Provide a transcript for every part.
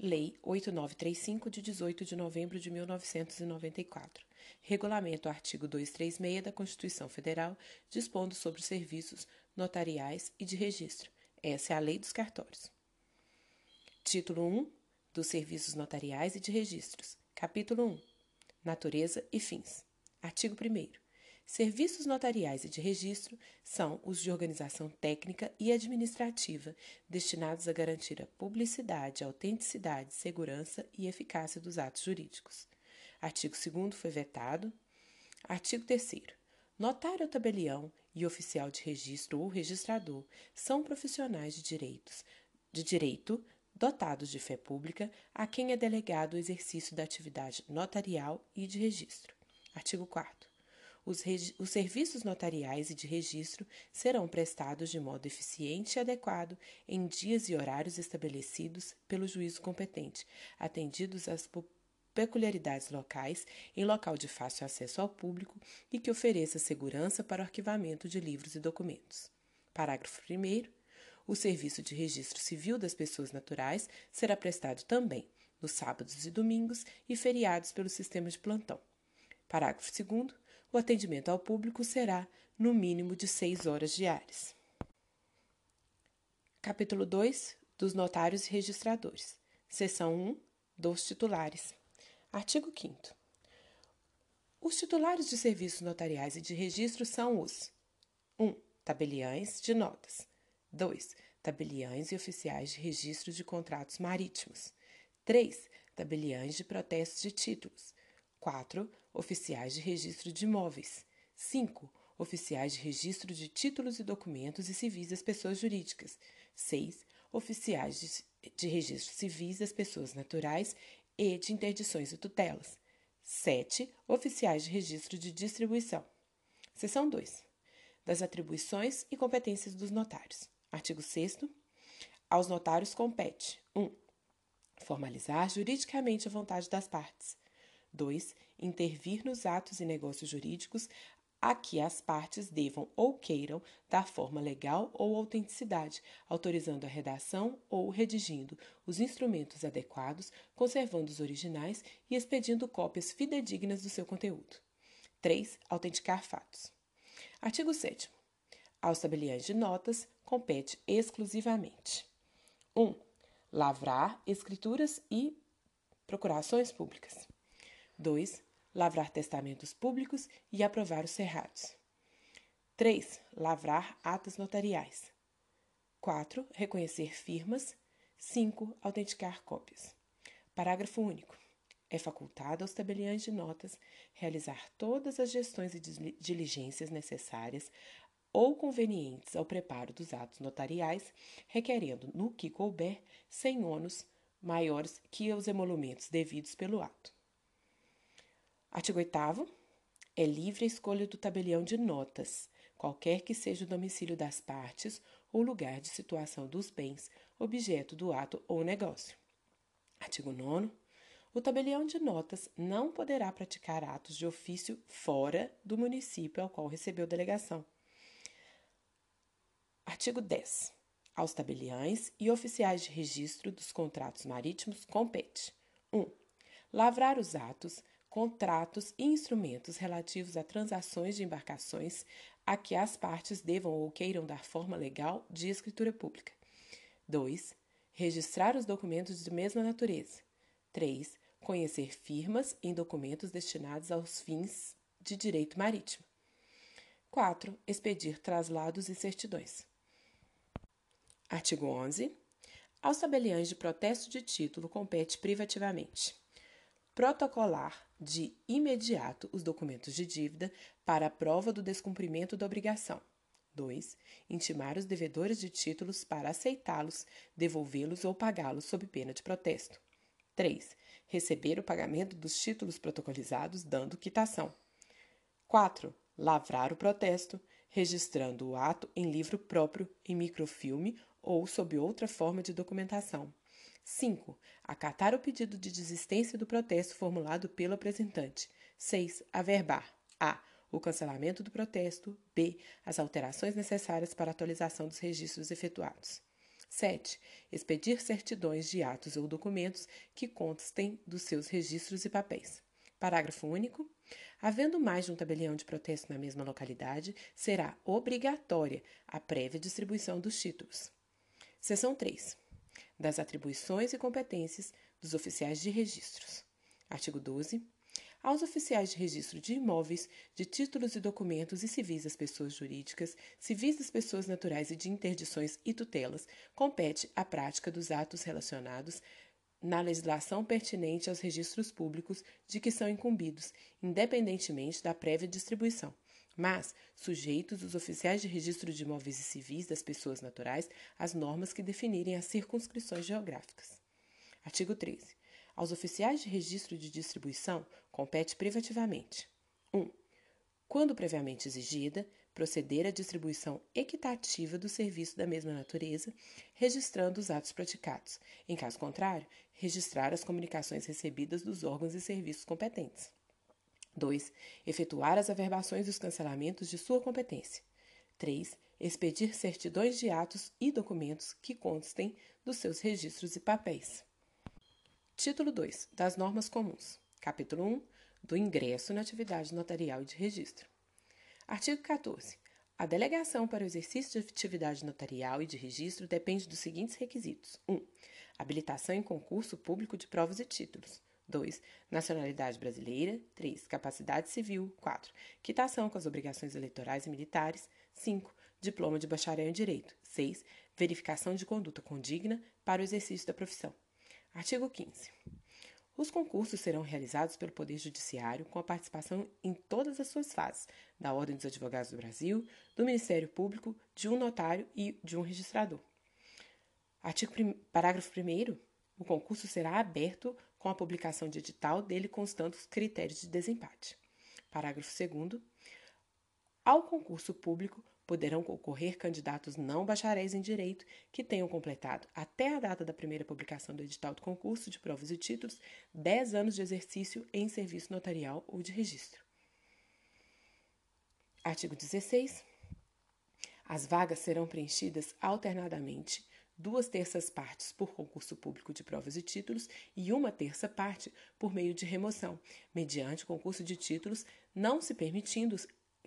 Lei 8935, de 18 de novembro de 1994. Regulamento artigo 236 da Constituição Federal, dispondo sobre os serviços notariais e de registro. Essa é a Lei dos Cartórios. Título 1 dos Serviços Notariais e de Registros. Capítulo 1 Natureza e fins. Artigo 1. Serviços notariais e de registro são os de organização técnica e administrativa destinados a garantir a publicidade, autenticidade, segurança e eficácia dos atos jurídicos. Artigo 2 foi vetado. Artigo 3 Notário ou tabelião e oficial de registro ou registrador são profissionais de direitos de direito dotados de fé pública a quem é delegado o exercício da atividade notarial e de registro. Artigo 4 os, os, serviços notariais e de registro serão prestados de modo eficiente e adequado em dias e horários estabelecidos pelo juízo competente, atendidos às peculiaridades locais, em local de fácil acesso ao público e que ofereça segurança para o arquivamento de livros e documentos. Parágrafo 1. O serviço de registro civil das pessoas naturais será prestado também nos sábados e domingos e feriados pelo sistema de plantão. Parágrafo 2 o atendimento ao público será no mínimo de seis horas diárias. Capítulo 2 dos notários e registradores. Seção 1 dos titulares. Artigo 5 Os titulares de serviços notariais e de registro são os 1. Tabeliães de notas. 2. Tabeliães e oficiais de registro de contratos marítimos. 3. Tabeliães de protestos de títulos. 4. Oficiais de registro de imóveis. 5. Oficiais de registro de títulos e documentos e civis das pessoas jurídicas. 6. Oficiais de, de registro civis das pessoas naturais e de interdições e tutelas. 7. Oficiais de registro de distribuição. Seção 2. Das atribuições e competências dos notários. Artigo 6. Aos notários compete 1. Um, formalizar juridicamente a vontade das partes. 2. Intervir nos atos e negócios jurídicos a que as partes devam ou queiram dar forma legal ou autenticidade, autorizando a redação ou redigindo os instrumentos adequados, conservando os originais e expedindo cópias fidedignas do seu conteúdo. 3. Autenticar fatos. Artigo 7. Aos tabeliães de notas compete exclusivamente 1. Um, lavrar escrituras e procurações públicas. 2. Lavrar testamentos públicos e aprovar os cerrados. 3. Lavrar atas notariais. 4. Reconhecer firmas. 5. Autenticar cópias. Parágrafo único. É facultado aos tabeliães de notas realizar todas as gestões e diligências necessárias ou convenientes ao preparo dos atos notariais, requerendo, no que couber, sem ônus maiores que os emolumentos devidos pelo ato. Artigo 8 é livre a escolha do tabelião de notas, qualquer que seja o domicílio das partes ou lugar de situação dos bens, objeto do ato ou negócio. Artigo 9 o tabelião de notas não poderá praticar atos de ofício fora do município ao qual recebeu delegação. Artigo 10. Aos tabeliães e oficiais de registro dos contratos marítimos compete 1. Um, lavrar os atos contratos e instrumentos relativos a transações de embarcações a que as partes devam ou queiram dar forma legal de escritura pública. 2. Registrar os documentos de mesma natureza. 3. Conhecer firmas em documentos destinados aos fins de direito marítimo. 4. Expedir traslados e certidões. Artigo 11. Aos tabeliães de protesto de título compete privativamente protocolar de imediato os documentos de dívida para a prova do descumprimento da obrigação. 2. Intimar os devedores de títulos para aceitá-los, devolvê-los ou pagá-los sob pena de protesto. 3. Receber o pagamento dos títulos protocolizados, dando quitação. 4. Lavrar o protesto, registrando o ato em livro próprio, em microfilme ou sob outra forma de documentação. 5. Acatar o pedido de desistência do protesto formulado pelo apresentante. 6. Averbar. A. O cancelamento do protesto. B. As alterações necessárias para a atualização dos registros efetuados. 7. Expedir certidões de atos ou documentos que constem dos seus registros e papéis. Parágrafo único. Havendo mais de um tabelião de protesto na mesma localidade, será obrigatória a prévia distribuição dos títulos. Seção 3. Das atribuições e competências dos oficiais de registros. Artigo 12 aos oficiais de registro de imóveis, de títulos e documentos e civis das pessoas jurídicas, civis das pessoas naturais e de interdições e tutelas, compete a prática dos atos relacionados na legislação pertinente aos registros públicos de que são incumbidos, independentemente da prévia distribuição, mas sujeitos os oficiais de registro de imóveis e civis das pessoas naturais às normas que definirem as circunscrições geográficas. Artigo 13. Aos oficiais de registro de distribuição compete privativamente: 1. Um, quando previamente exigida, proceder à distribuição equitativa do serviço da mesma natureza, registrando os atos praticados. Em caso contrário, registrar as comunicações recebidas dos órgãos e serviços competentes. 2. Efetuar as averbações e os cancelamentos de sua competência. 3. Expedir certidões de atos e documentos que constem dos seus registros e papéis. Título 2 das Normas Comuns. Capítulo 1 do Ingresso na Atividade Notarial e de Registro. Artigo 14. A delegação para o exercício de atividade notarial e de registro depende dos seguintes requisitos: 1. Habilitação em concurso público de provas e títulos. 2. Nacionalidade brasileira. 3. Capacidade civil. 4. Quitação com as obrigações eleitorais e militares. 5. Diploma de bacharel em direito. 6. Verificação de conduta condigna para o exercício da profissão. Artigo 15. Os concursos serão realizados pelo Poder Judiciário com a participação em todas as suas fases, da Ordem dos Advogados do Brasil, do Ministério Público, de um notário e de um registrador. Artigo parágrafo 1 o concurso será aberto com a publicação de edital dele constando os critérios de desempate. Parágrafo 2 ao concurso público poderão concorrer candidatos não bacharéis em direito que tenham completado, até a data da primeira publicação do edital do concurso de provas e títulos, 10 anos de exercício em serviço notarial ou de registro. Artigo 16. As vagas serão preenchidas alternadamente, duas terças partes por concurso público de provas e títulos e uma terça parte por meio de remoção, mediante concurso de títulos, não se permitindo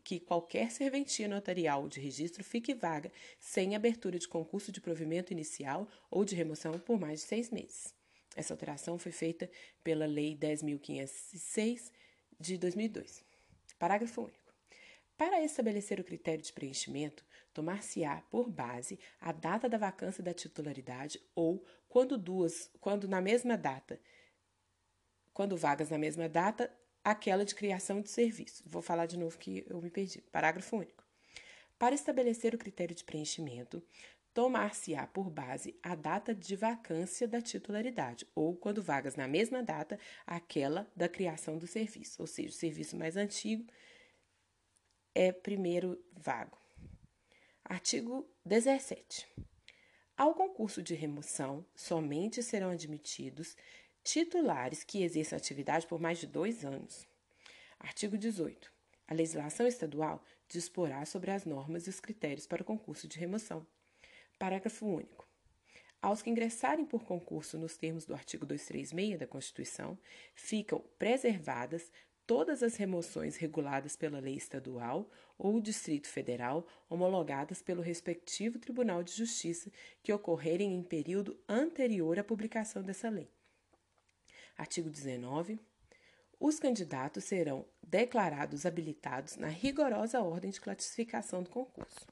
que qualquer serventia notarial de registro fique vaga sem abertura de concurso de provimento inicial ou de remoção por mais de seis meses. Essa alteração foi feita pela Lei 10.506 de 2002. Parágrafo único. Para estabelecer o critério de preenchimento, tomar-se-á por base a data da vacância da titularidade ou, quando duas, quando na mesma data, quando vagas na mesma data, aquela de criação de serviço. Vou falar de novo que eu me perdi. Parágrafo único. Para estabelecer o critério de preenchimento, tomar-se-á por base a data de vacância da titularidade, ou, quando vagas na mesma data, aquela da criação do serviço, ou seja, o serviço mais antigo é primeiro vago. Artigo 17. Ao concurso de remoção, somente serão admitidos titulares que exerçam atividade por mais de dois anos. Artigo 18. A legislação estadual disporá sobre as normas e os critérios para o concurso de remoção. Parágrafo único. Aos que ingressarem por concurso nos termos do artigo 236 da Constituição, ficam preservadas todas as remoções reguladas pela lei estadual ou Distrito Federal, homologadas pelo respectivo Tribunal de Justiça, que ocorrerem em período anterior à publicação dessa lei. Artigo 19. Os candidatos serão declarados habilitados na rigorosa ordem de classificação do concurso.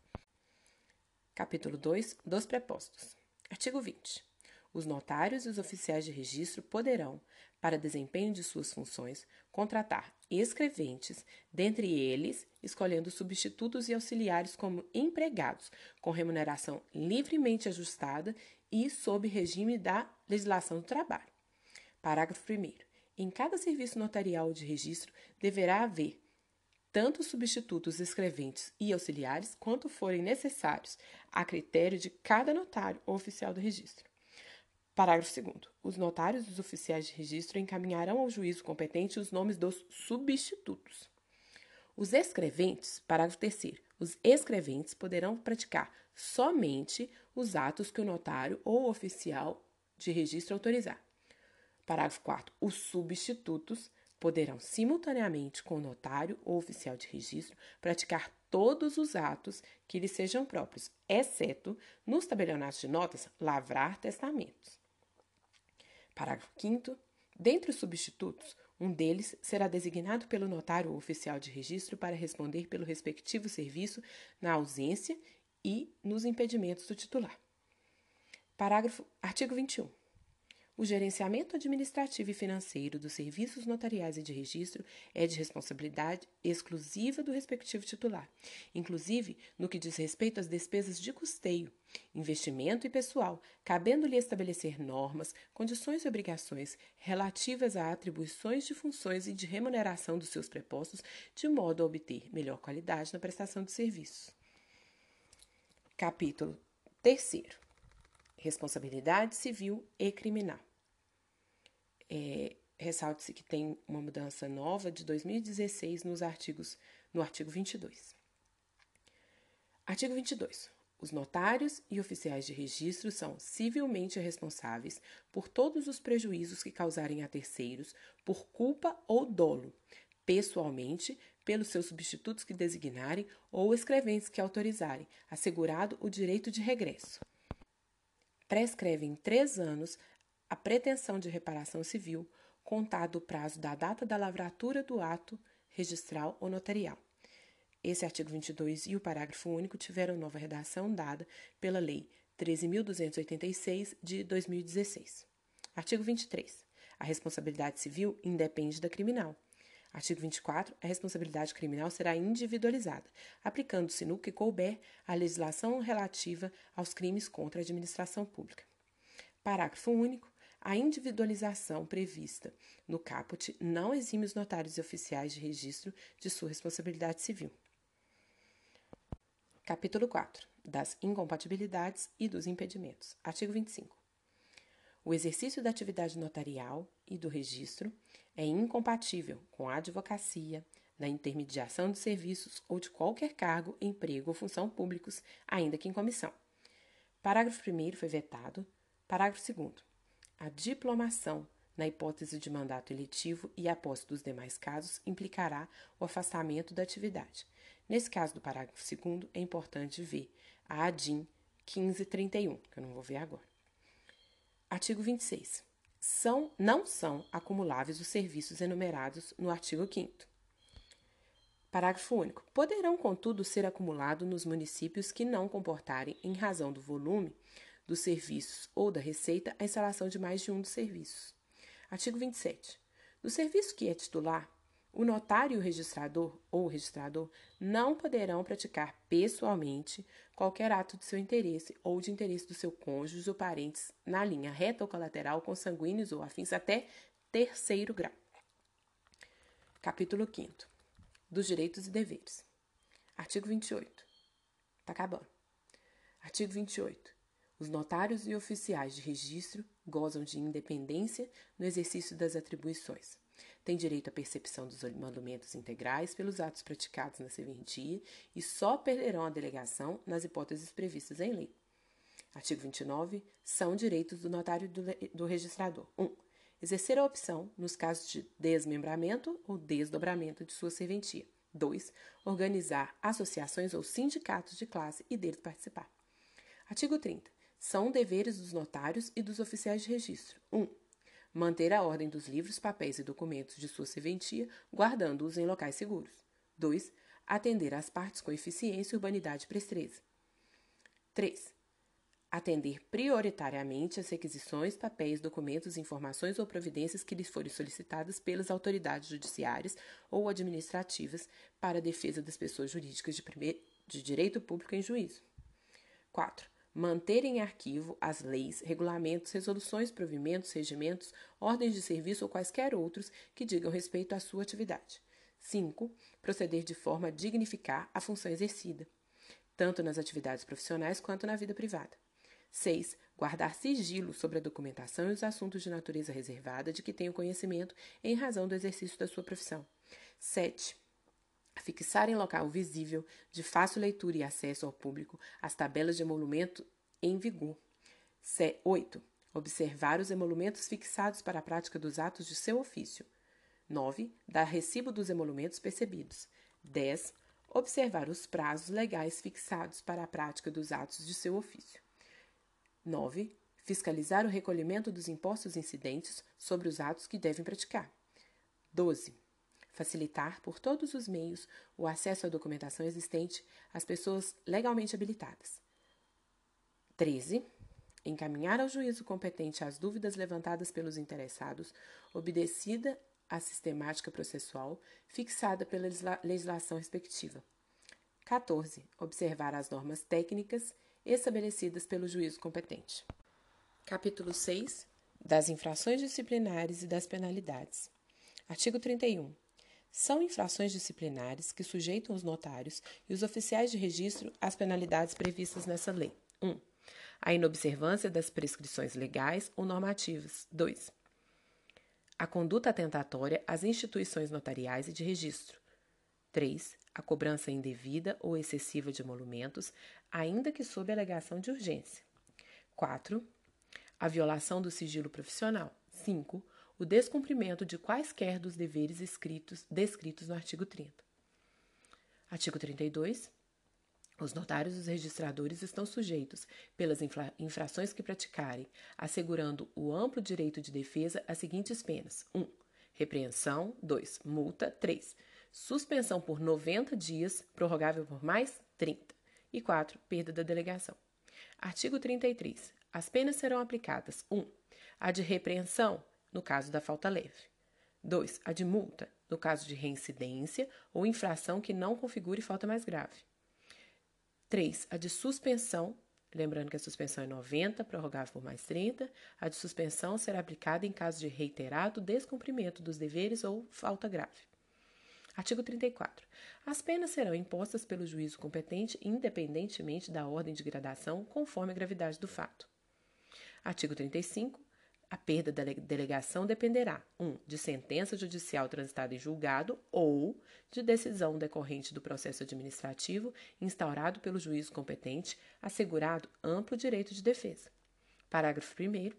Capítulo 2 dos prepostos. Artigo 20. Os notários e os oficiais de registro poderão, para desempenho de suas funções, contratar escreventes, dentre eles, escolhendo substitutos e auxiliares como empregados, com remuneração livremente ajustada e sob regime da legislação do trabalho. Parágrafo 1. Em cada serviço notarial de registro deverá haver tanto substitutos escreventes e auxiliares quanto forem necessários, a critério de cada notário ou oficial do registro. Parágrafo 2. Os notários e os oficiais de registro encaminharão ao juízo competente os nomes dos substitutos. Os escreventes, parágrafo 3. Os escreventes poderão praticar somente os atos que o notário ou oficial de registro autorizar. Parágrafo 4. Os substitutos poderão, simultaneamente com o notário ou oficial de registro, praticar todos os atos que lhes sejam próprios, exceto, nos tabelionatos de notas, lavrar testamentos. Parágrafo 5. Dentre os substitutos, um deles será designado pelo notário ou oficial de registro para responder pelo respectivo serviço na ausência e nos impedimentos do titular. Parágrafo artigo 21. O gerenciamento administrativo e financeiro dos serviços notariais e de registro é de responsabilidade exclusiva do respectivo titular, inclusive no que diz respeito às despesas de custeio, investimento e pessoal, cabendo-lhe estabelecer normas, condições e obrigações relativas a atribuições de funções e de remuneração dos seus prepostos, de modo a obter melhor qualidade na prestação de serviços. Capítulo 3. Responsabilidade civil e criminal. É, Ressalte-se que tem uma mudança nova de 2016 nos artigos, no artigo 22. Artigo 22. Os notários e oficiais de registro são civilmente responsáveis por todos os prejuízos que causarem a terceiros por culpa ou dolo, pessoalmente, pelos seus substitutos que designarem ou escreventes que autorizarem, assegurado o direito de regresso. Prescreve em três anos a pretensão de reparação civil, contado o prazo da data da lavratura do ato registral ou notarial. Esse artigo 22 e o parágrafo único tiveram nova redação dada pela Lei 13.286 de 2016. Artigo 23. A responsabilidade civil independe da criminal. Artigo 24. A responsabilidade criminal será individualizada, aplicando-se no que couber a legislação relativa aos crimes contra a administração pública. Parágrafo único. A individualização prevista no caput não exime os notários e oficiais de registro de sua responsabilidade civil. Capítulo 4. Das incompatibilidades e dos impedimentos. Artigo 25. O exercício da atividade notarial e do registro é incompatível com a advocacia, na intermediação de serviços ou de qualquer cargo, emprego ou função públicos, ainda que em comissão. Parágrafo 1 foi vetado. Parágrafo 2 a diplomação, na hipótese de mandato eletivo e a posse dos demais casos, implicará o afastamento da atividade. Nesse caso do parágrafo 2, é importante ver a ADIM 1531, que eu não vou ver agora. Artigo 26. São, não são acumuláveis os serviços enumerados no artigo 5. Parágrafo único. Poderão, contudo, ser acumulados nos municípios que não comportarem, em razão do volume, dos serviços ou da receita a instalação de mais de um dos serviços. Artigo 27. No serviço que é titular, o notário e o registrador ou registrador não poderão praticar pessoalmente qualquer ato de seu interesse ou de interesse do seu cônjuge ou parentes na linha reta ou colateral consanguíneos ou afins até terceiro grau. Capítulo 5 dos direitos e deveres. Artigo 28. Está acabando. Artigo 28. Os notários e oficiais de registro gozam de independência no exercício das atribuições. Têm direito à percepção dos emolumentos integrais pelos atos praticados na serventia e só perderão a delegação nas hipóteses previstas em lei. Artigo 29. São direitos do notário e do, do registrador. 1. Um, exercer a opção nos casos de desmembramento ou desdobramento de sua serventia. 2. Organizar associações ou sindicatos de classe e deles participar. Artigo 30 são deveres dos notários e dos oficiais de registro. 1. Um, manter a ordem dos livros, papéis e documentos de sua serventia, guardando-os em locais seguros. 2. Atender às partes com eficiência, urbanidade e presteza. 3. Atender prioritariamente às requisições, papéis, documentos, informações ou providências que lhes forem solicitadas pelas autoridades judiciárias ou administrativas para a defesa das pessoas jurídicas de, primeir, de direito público em juízo. 4 manter em arquivo as leis, regulamentos, resoluções, provimentos, regimentos, ordens de serviço ou quaisquer outros que digam respeito à sua atividade. 5. Proceder de forma a dignificar a função exercida, tanto nas atividades profissionais quanto na vida privada. 6. Guardar sigilo sobre a documentação e os assuntos de natureza reservada de que tenha conhecimento em razão do exercício da sua profissão. 7 fixar em local visível, de fácil leitura e acesso ao público, as tabelas de emolumento em vigor. 8. Observar os emolumentos fixados para a prática dos atos de seu ofício. 9. Dar recibo dos emolumentos percebidos. 10. Observar os prazos legais fixados para a prática dos atos de seu ofício. 9. Fiscalizar o recolhimento dos impostos incidentes sobre os atos que devem praticar. 12 facilitar por todos os meios o acesso à documentação existente às pessoas legalmente habilitadas. 13. Encaminhar ao juízo competente as dúvidas levantadas pelos interessados, obedecida a sistemática processual fixada pela legislação respectiva. 14. Observar as normas técnicas estabelecidas pelo juízo competente. Capítulo 6. Das infrações disciplinares e das penalidades. Artigo 31. São infrações disciplinares que sujeitam os notários e os oficiais de registro às penalidades previstas nessa lei. 1. Um, a inobservância das prescrições legais ou normativas. 2. A conduta atentatória às instituições notariais e de registro. 3. A cobrança indevida ou excessiva de emolumentos, ainda que sob alegação de urgência. 4. A violação do sigilo profissional. 5 o descumprimento de quaisquer dos deveres escritos, descritos no artigo 30. Artigo 32. Os notários e os registradores estão sujeitos, pelas infra infrações que praticarem, assegurando o amplo direito de defesa, às seguintes penas: 1. Repreensão. 2. Multa. 3. Suspensão por 90 dias, prorrogável por mais 30. E 4. Perda da delegação. Artigo 33. As penas serão aplicadas: 1. A de repreensão, no caso da falta leve. 2. A de multa, no caso de reincidência ou infração que não configure falta mais grave. 3. A de suspensão, lembrando que a suspensão é 90, prorrogável por mais 30. A de suspensão será aplicada em caso de reiterado descumprimento dos deveres ou falta grave. Artigo 34. As penas serão impostas pelo juízo competente independentemente da ordem de gradação, conforme a gravidade do fato. Artigo 35. A perda da delegação dependerá 1. Um, de sentença judicial transitada em julgado ou de decisão decorrente do processo administrativo instaurado pelo juízo competente, assegurado amplo direito de defesa. Parágrafo 1.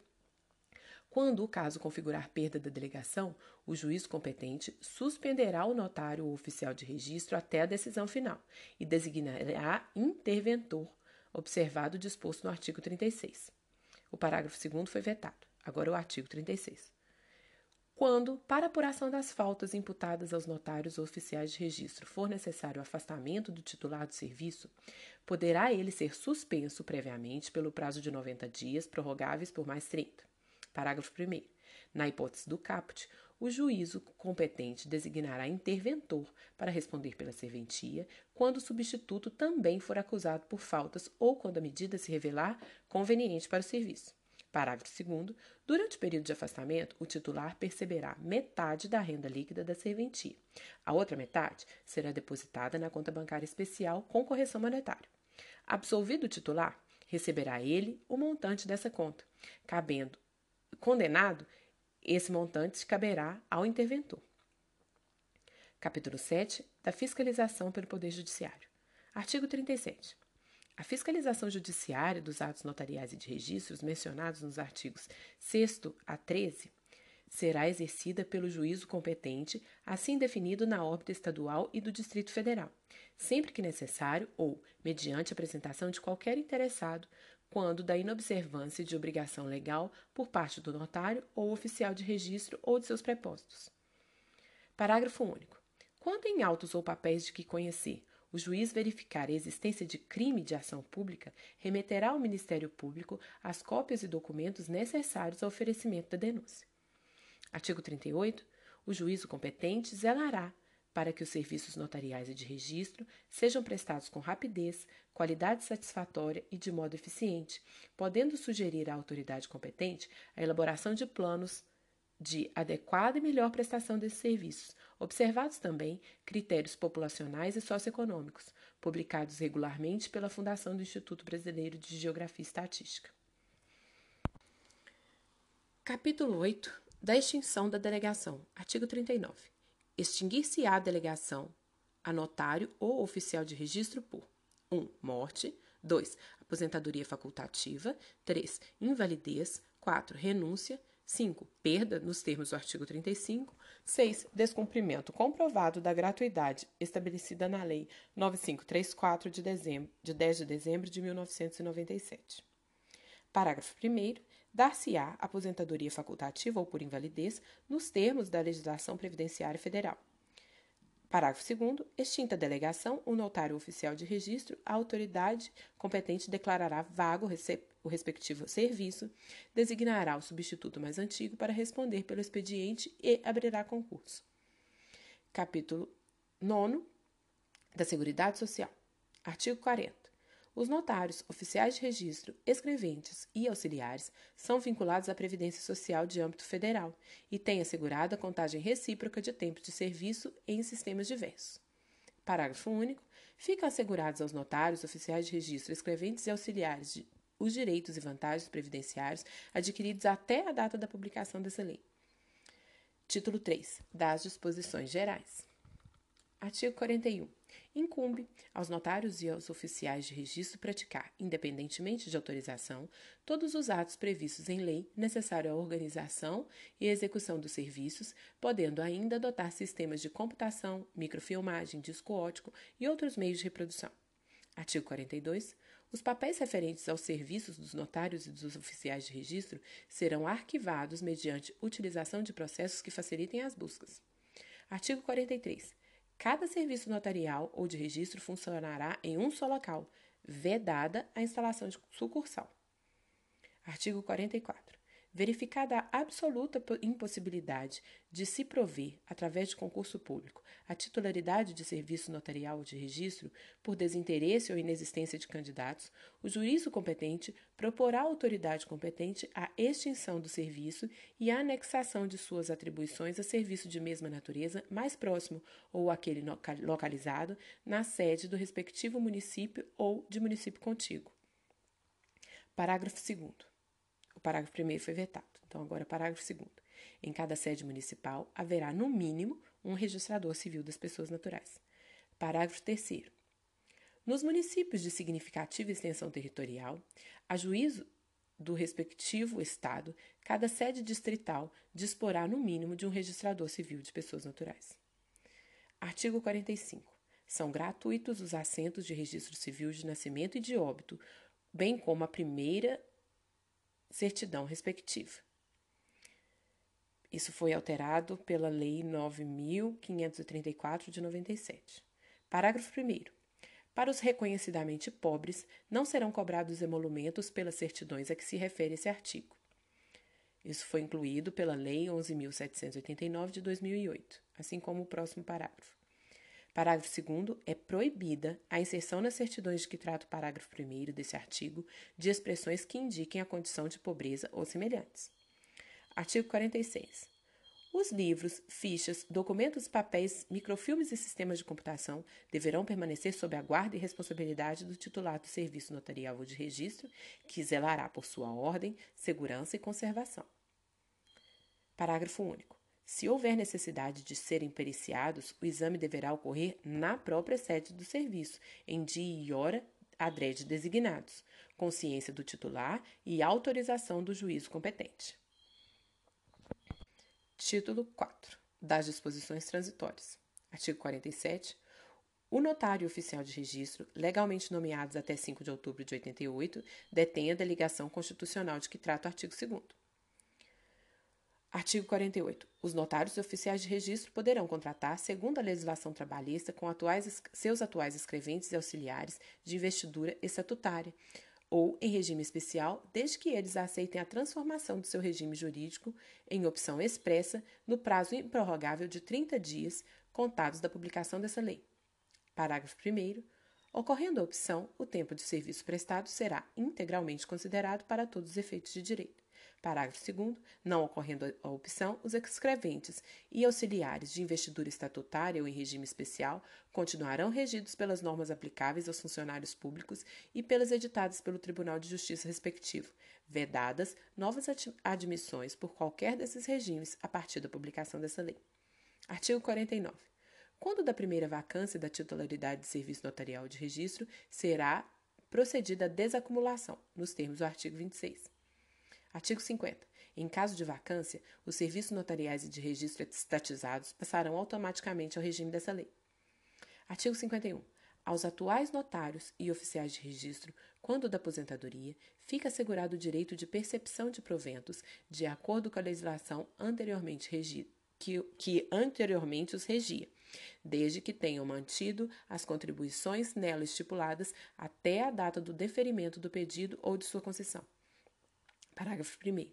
Quando o caso configurar perda da delegação, o juiz competente suspenderá o notário ou oficial de registro até a decisão final e designará interventor, observado o disposto no artigo 36. O parágrafo 2 foi vetado. Agora o artigo 36. Quando, para apuração das faltas imputadas aos notários ou oficiais de registro, for necessário o afastamento do titular do serviço, poderá ele ser suspenso previamente pelo prazo de 90 dias, prorrogáveis por mais 30. Parágrafo 1. Na hipótese do caput, o juízo competente designará interventor para responder pela serventia quando o substituto também for acusado por faltas ou quando a medida se revelar conveniente para o serviço. Parágrafo 2. Durante o período de afastamento, o titular perceberá metade da renda líquida da serventia. A outra metade será depositada na conta bancária especial com correção monetária. Absolvido o titular, receberá ele o montante dessa conta. Cabendo condenado, esse montante caberá ao interventor. Capítulo 7 da fiscalização pelo Poder Judiciário. Artigo 37. A fiscalização judiciária dos atos notariais e de registros mencionados nos artigos 6 a 13 será exercida pelo juízo competente, assim definido na órbita estadual e do Distrito Federal, sempre que necessário ou mediante apresentação de qualquer interessado, quando da inobservância de obrigação legal por parte do notário ou oficial de registro ou de seus prepostos. Parágrafo único. Quando em autos ou papéis de que conhecer o juiz verificar a existência de crime de ação pública, remeterá ao Ministério Público as cópias e documentos necessários ao oferecimento da denúncia. Artigo 38. O juízo competente zelará para que os serviços notariais e de registro sejam prestados com rapidez, qualidade satisfatória e de modo eficiente, podendo sugerir à autoridade competente a elaboração de planos de adequada e melhor prestação desses serviços, observados também critérios populacionais e socioeconômicos, publicados regularmente pela Fundação do Instituto Brasileiro de Geografia e Estatística. Capítulo 8 da extinção da delegação. Artigo 39. Extinguir-se-á a delegação a notário ou oficial de registro por 1. Um, morte. 2. Aposentadoria facultativa. 3. Invalidez. 4. Renúncia. 5. Perda, nos termos do artigo 35. 6. Descumprimento comprovado da gratuidade estabelecida na Lei 9534 de, dezembro, de 10 de dezembro de 1997. Parágrafo 1. Dar-se-á aposentadoria facultativa ou por invalidez nos termos da legislação previdenciária federal. Parágrafo 2. Extinta a delegação, o notário oficial de registro, a autoridade competente declarará vago o respectivo serviço, designará o substituto mais antigo para responder pelo expediente e abrirá concurso. Capítulo 9 da Seguridade Social. Artigo 40. Os notários, oficiais de registro, escreventes e auxiliares são vinculados à Previdência Social de âmbito federal e têm assegurada a contagem recíproca de tempo de serviço em sistemas diversos. Parágrafo único. Ficam assegurados aos notários, oficiais de registro, escreventes e auxiliares de, os direitos e vantagens previdenciários adquiridos até a data da publicação dessa lei. Título 3. Das disposições gerais. Artigo 41. Incumbe aos notários e aos oficiais de registro praticar, independentemente de autorização, todos os atos previstos em lei necessários à organização e execução dos serviços, podendo ainda adotar sistemas de computação, microfilmagem, disco ótico e outros meios de reprodução. Artigo 42. Os papéis referentes aos serviços dos notários e dos oficiais de registro serão arquivados mediante utilização de processos que facilitem as buscas. Artigo 43. Cada serviço notarial ou de registro funcionará em um só local, vedada a instalação de sucursal. Artigo 44 verificada a absoluta impossibilidade de se prover, através de concurso público, a titularidade de serviço notarial ou de registro por desinteresse ou inexistência de candidatos, o juízo competente proporá à autoridade competente a extinção do serviço e a anexação de suas atribuições a serviço de mesma natureza mais próximo ou aquele localizado na sede do respectivo município ou de município contíguo. Parágrafo 2 o parágrafo primeiro foi vetado. Então, agora, parágrafo segundo. Em cada sede municipal haverá, no mínimo, um registrador civil das pessoas naturais. Parágrafo terceiro. Nos municípios de significativa extensão territorial, a juízo do respectivo Estado, cada sede distrital disporá, no mínimo, de um registrador civil de pessoas naturais. Artigo 45. São gratuitos os assentos de registro civil de nascimento e de óbito, bem como a primeira certidão respectiva. Isso foi alterado pela Lei 9.534 de 97. Parágrafo 1. Para os reconhecidamente pobres, não serão cobrados emolumentos pelas certidões a que se refere esse artigo. Isso foi incluído pela Lei 11.789 de 2008, assim como o próximo parágrafo. Parágrafo 2 é proibida a inserção nas certidões de que trata o parágrafo 1 desse artigo de expressões que indiquem a condição de pobreza ou semelhantes. Artigo 46. Os livros, fichas, documentos, papéis, microfilmes e sistemas de computação deverão permanecer sob a guarda e responsabilidade do titular do serviço notarial ou de registro, que zelará por sua ordem, segurança e conservação. Parágrafo único. Se houver necessidade de serem periciados, o exame deverá ocorrer na própria sede do serviço, em dia e hora adrede designados, com ciência do titular e autorização do juízo competente. Título 4. Das disposições transitórias. Artigo 47. O notário oficial de registro, legalmente nomeados até 5 de outubro de 88, detém a delegação constitucional de que trata o artigo 2 Artigo 48. Os notários e oficiais de registro poderão contratar, segundo a legislação trabalhista, com atuais, seus atuais escreventes e auxiliares de investidura estatutária ou em regime especial, desde que eles aceitem a transformação do seu regime jurídico em opção expressa no prazo improrrogável de 30 dias contados da publicação dessa lei. Parágrafo 1. Ocorrendo a opção, o tempo de serviço prestado será integralmente considerado para todos os efeitos de direito. Parágrafo 2. Não ocorrendo a opção, os escreventes e auxiliares de investidura estatutária ou em regime especial continuarão regidos pelas normas aplicáveis aos funcionários públicos e pelas editadas pelo Tribunal de Justiça respectivo, vedadas novas admissões por qualquer desses regimes a partir da publicação dessa lei. Artigo 49. Quando da primeira vacância da titularidade de serviço notarial de registro, será procedida a desacumulação, nos termos do artigo 26. Artigo 50. Em caso de vacância, os serviços notariais e de registro estatizados passarão automaticamente ao regime dessa lei. Artigo 51. Aos atuais notários e oficiais de registro, quando da aposentadoria, fica assegurado o direito de percepção de proventos, de acordo com a legislação anteriormente regida, que, que anteriormente os regia, desde que tenham mantido as contribuições nela estipuladas até a data do deferimento do pedido ou de sua concessão. Parágrafo 1.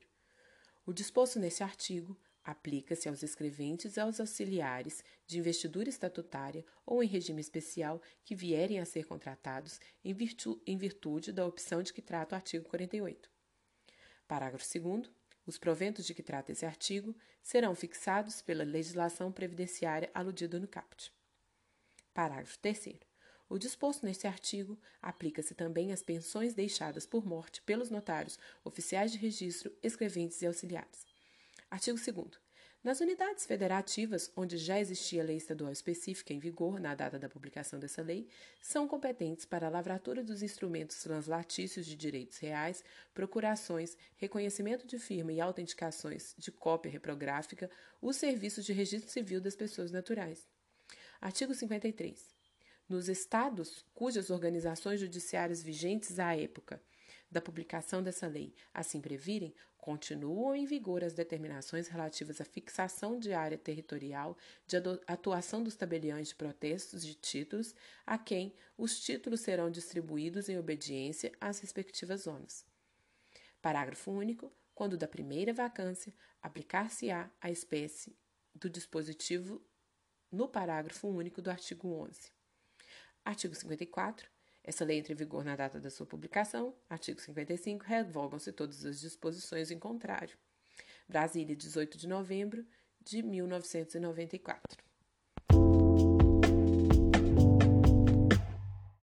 O disposto neste artigo Aplica-se aos escreventes e aos auxiliares de investidura estatutária ou em regime especial que vierem a ser contratados em, virtu em virtude da opção de que trata o artigo 48. Parágrafo 2. Os proventos de que trata esse artigo serão fixados pela legislação previdenciária aludida no caput. Parágrafo 3. O disposto neste artigo aplica-se também às pensões deixadas por morte pelos notários, oficiais de registro, escreventes e auxiliares. Artigo 2. Nas unidades federativas, onde já existia lei estadual específica em vigor na data da publicação dessa lei, são competentes para a lavratura dos instrumentos translatícios de direitos reais, procurações, reconhecimento de firma e autenticações de cópia reprográfica os serviços de registro civil das pessoas naturais. Artigo 53. Nos estados cujas organizações judiciárias vigentes à época da publicação dessa lei assim previrem, continuam em vigor as determinações relativas à fixação de área territorial de atuação dos tabeliões de protestos de títulos, a quem os títulos serão distribuídos em obediência às respectivas zonas. Parágrafo único. Quando da primeira vacância, aplicar-se-á a espécie do dispositivo no parágrafo único do artigo 11. Artigo 54. Essa lei entra em vigor na data da sua publicação. Artigo 55. Revogam-se todas as disposições em contrário. Brasília, 18 de novembro de 1994.